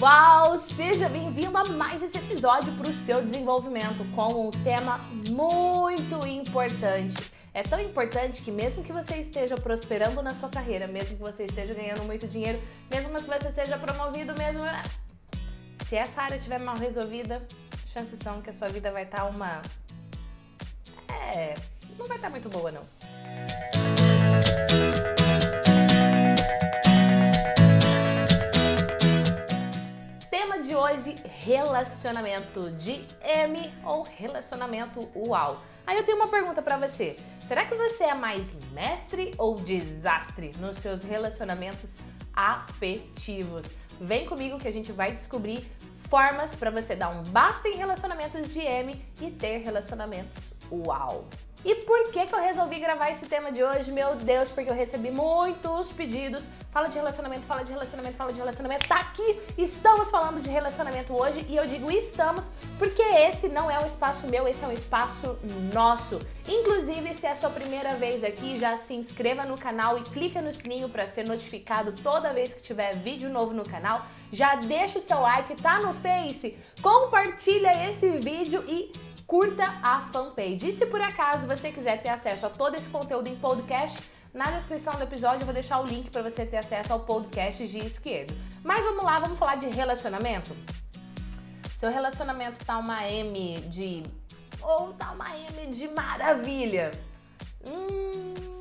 Uau! Seja bem-vindo a mais esse episódio para o seu desenvolvimento com um tema muito importante. É tão importante que mesmo que você esteja prosperando na sua carreira, mesmo que você esteja ganhando muito dinheiro, mesmo que você seja promovido, mesmo né? se essa área estiver mal resolvida, chances são que a sua vida vai estar tá uma é, não vai estar tá muito boa não. De relacionamento de M ou relacionamento UAU. Aí eu tenho uma pergunta para você. Será que você é mais mestre ou desastre nos seus relacionamentos afetivos? Vem comigo que a gente vai descobrir formas para você dar um basta em relacionamentos de M e ter relacionamentos UAU. E por que, que eu resolvi gravar esse tema de hoje? Meu Deus, porque eu recebi muitos pedidos. Fala de relacionamento, fala de relacionamento, fala de relacionamento. Tá aqui, estamos falando de relacionamento hoje e eu digo estamos porque esse não é um espaço meu, esse é um espaço nosso. Inclusive, se é a sua primeira vez aqui, já se inscreva no canal e clica no sininho para ser notificado toda vez que tiver vídeo novo no canal. Já deixa o seu like, tá no Face, compartilha esse vídeo e curta a fanpage. E se por acaso você quiser ter acesso a todo esse conteúdo em podcast, na descrição do episódio eu vou deixar o link para você ter acesso ao podcast de esquerdo. Mas vamos lá, vamos falar de relacionamento? Seu relacionamento tá uma M de ou tá uma M de maravilha. Hum,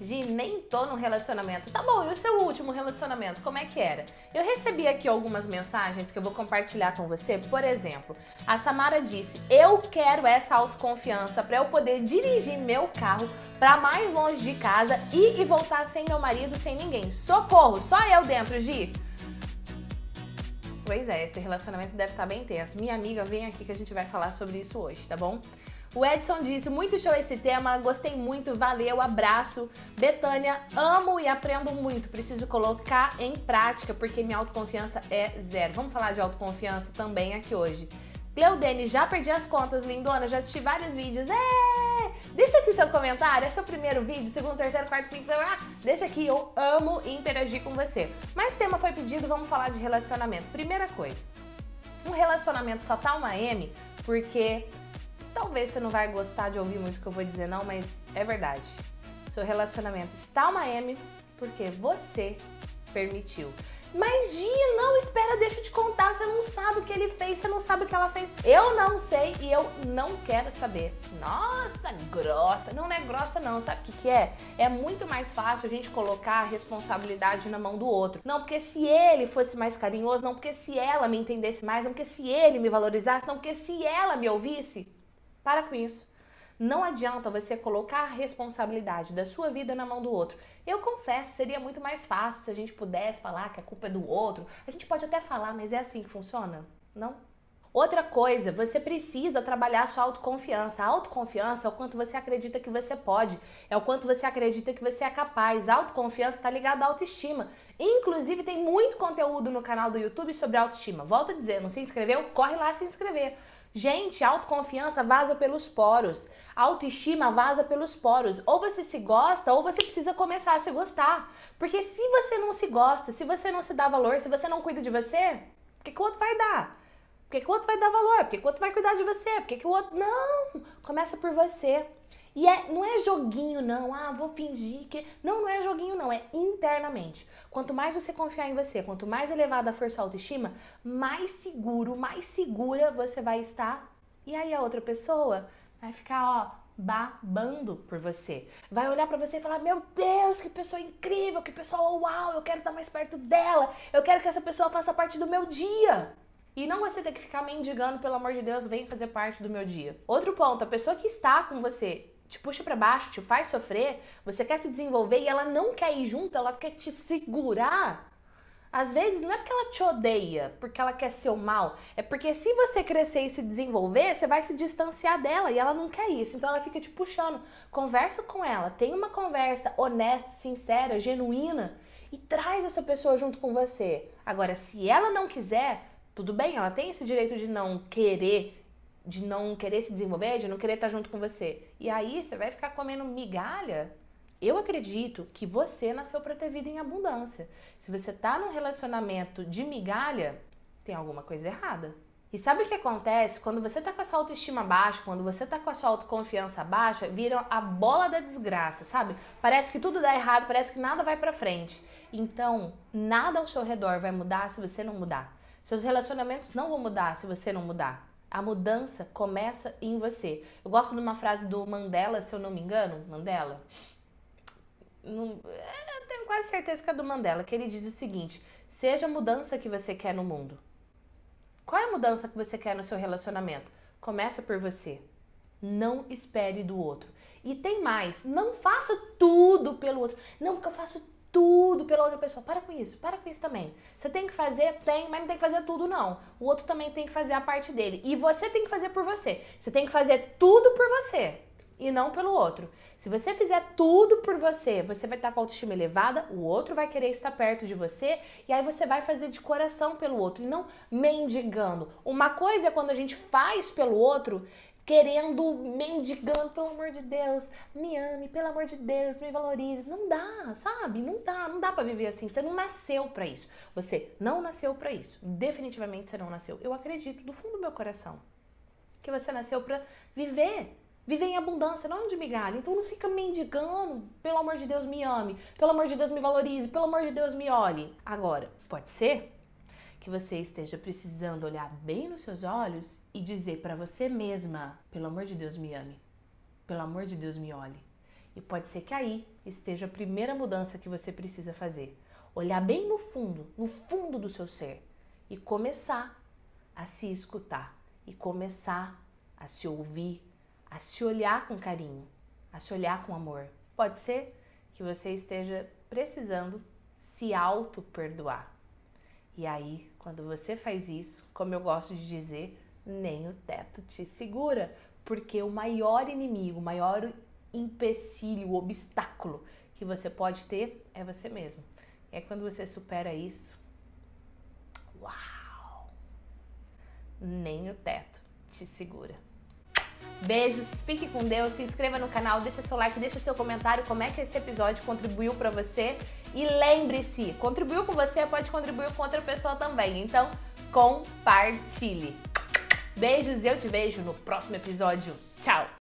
Gi, nem tô no relacionamento. Tá bom, e o seu último relacionamento, como é que era? Eu recebi aqui algumas mensagens que eu vou compartilhar com você. Por exemplo, a Samara disse: Eu quero essa autoconfiança para eu poder dirigir meu carro para mais longe de casa e, e voltar sem meu marido, sem ninguém. Socorro, só eu dentro, Gi. Pois é, esse relacionamento deve estar tá bem tenso. Minha amiga, vem aqui que a gente vai falar sobre isso hoje, tá bom? O Edson disse: muito show esse tema, gostei muito, valeu, abraço. Betânia, amo e aprendo muito. Preciso colocar em prática porque minha autoconfiança é zero. Vamos falar de autoconfiança também aqui hoje. Cleudene, já perdi as contas, lindona, já assisti vários vídeos. É! Deixa aqui seu comentário, é seu primeiro vídeo, segundo, terceiro, quarto, quinto, ah, deixa aqui, eu amo interagir com você. Mas tema foi pedido, vamos falar de relacionamento. Primeira coisa, um relacionamento só tá uma M porque Talvez você não vai gostar de ouvir muito o que eu vou dizer, não, mas é verdade. Seu relacionamento está uma M porque você permitiu. Mas Gia, não, espera, deixa eu te contar. Você não sabe o que ele fez, você não sabe o que ela fez. Eu não sei e eu não quero saber. Nossa, grossa. Não, não é grossa, não. Sabe o que, que é? É muito mais fácil a gente colocar a responsabilidade na mão do outro. Não porque se ele fosse mais carinhoso, não porque se ela me entendesse mais, não porque se ele me valorizasse, não porque se ela me ouvisse. Para com isso. Não adianta você colocar a responsabilidade da sua vida na mão do outro. Eu confesso, seria muito mais fácil se a gente pudesse falar que a culpa é do outro. A gente pode até falar, mas é assim que funciona? Não? Outra coisa, você precisa trabalhar sua autoconfiança. A autoconfiança é o quanto você acredita que você pode, é o quanto você acredita que você é capaz. A autoconfiança está ligada à autoestima. Inclusive, tem muito conteúdo no canal do YouTube sobre autoestima. Volto a dizer, não se inscreveu? Corre lá se inscrever. Gente, autoconfiança vaza pelos poros. Autoestima vaza pelos poros. Ou você se gosta, ou você precisa começar a se gostar. Porque se você não se gosta, se você não se dá valor, se você não cuida de você, o que, que o outro vai dar? Por que, que o outro vai dar valor? Por que, que o outro vai cuidar de você? Por que, que o outro. Não! Começa por você. E é, não é joguinho, não. Ah, vou fingir que. Não, não é joguinho, não. É internamente. Quanto mais você confiar em você, quanto mais elevada for sua autoestima, mais seguro, mais segura você vai estar. E aí a outra pessoa vai ficar, ó, babando por você. Vai olhar para você e falar: Meu Deus, que pessoa incrível, que pessoa uau, eu quero estar mais perto dela, eu quero que essa pessoa faça parte do meu dia. E não você ter que ficar mendigando, pelo amor de Deus, vem fazer parte do meu dia. Outro ponto, a pessoa que está com você te puxa para baixo, te faz sofrer, você quer se desenvolver e ela não quer ir junto, ela quer te segurar. Às vezes não é porque ela te odeia, porque ela quer seu mal, é porque se você crescer e se desenvolver, você vai se distanciar dela e ela não quer isso, então ela fica te puxando. Conversa com ela, tem uma conversa honesta, sincera, genuína e traz essa pessoa junto com você. Agora, se ela não quiser, tudo bem, ela tem esse direito de não querer de não querer se desenvolver, de não querer estar junto com você. E aí você vai ficar comendo migalha. Eu acredito que você nasceu para ter vida em abundância. Se você tá num relacionamento de migalha, tem alguma coisa errada. E sabe o que acontece? Quando você tá com a sua autoestima baixa, quando você tá com a sua autoconfiança baixa, vira a bola da desgraça, sabe? Parece que tudo dá errado, parece que nada vai pra frente. Então, nada ao seu redor vai mudar se você não mudar. Seus relacionamentos não vão mudar se você não mudar. A mudança começa em você. Eu gosto de uma frase do Mandela, se eu não me engano, Mandela. Não, é, eu tenho quase certeza que é do Mandela, que ele diz o seguinte: seja a mudança que você quer no mundo. Qual é a mudança que você quer no seu relacionamento? Começa por você. Não espere do outro. E tem mais, não faça tudo pelo outro. Não, porque eu faço tudo pela outra pessoa. Para com isso, para com isso também. Você tem que fazer, tem, mas não tem que fazer tudo, não. O outro também tem que fazer a parte dele. E você tem que fazer por você. Você tem que fazer tudo por você e não pelo outro. Se você fizer tudo por você, você vai estar com a autoestima elevada, o outro vai querer estar perto de você e aí você vai fazer de coração pelo outro e não mendigando. Uma coisa é quando a gente faz pelo outro querendo, mendigando, pelo amor de Deus, me ame, pelo amor de Deus, me valorize. Não dá, sabe? Não dá, não dá para viver assim. Você não nasceu para isso. Você não nasceu para isso. Definitivamente você não nasceu. Eu acredito do fundo do meu coração que você nasceu para viver Viver em abundância, não de migalha. Então não fica mendigando, pelo amor de Deus me ame, pelo amor de Deus me valorize, pelo amor de Deus me olhe. Agora, pode ser que você esteja precisando olhar bem nos seus olhos e dizer para você mesma, pelo amor de Deus me ame, pelo amor de Deus me olhe. E pode ser que aí esteja a primeira mudança que você precisa fazer. Olhar bem no fundo, no fundo do seu ser e começar a se escutar e começar a se ouvir, a se olhar com carinho, a se olhar com amor. Pode ser que você esteja precisando se auto-perdoar. E aí, quando você faz isso, como eu gosto de dizer, nem o teto te segura, porque o maior inimigo, o maior empecilho, o obstáculo que você pode ter é você mesmo. E é quando você supera isso, uau! Nem o teto te segura. Beijos, fique com Deus, se inscreva no canal, deixa seu like, deixa seu comentário, como é que esse episódio contribuiu para você. E lembre-se, contribuiu com você, pode contribuir com outra pessoa também. Então, compartilhe. Beijos e eu te vejo no próximo episódio. Tchau!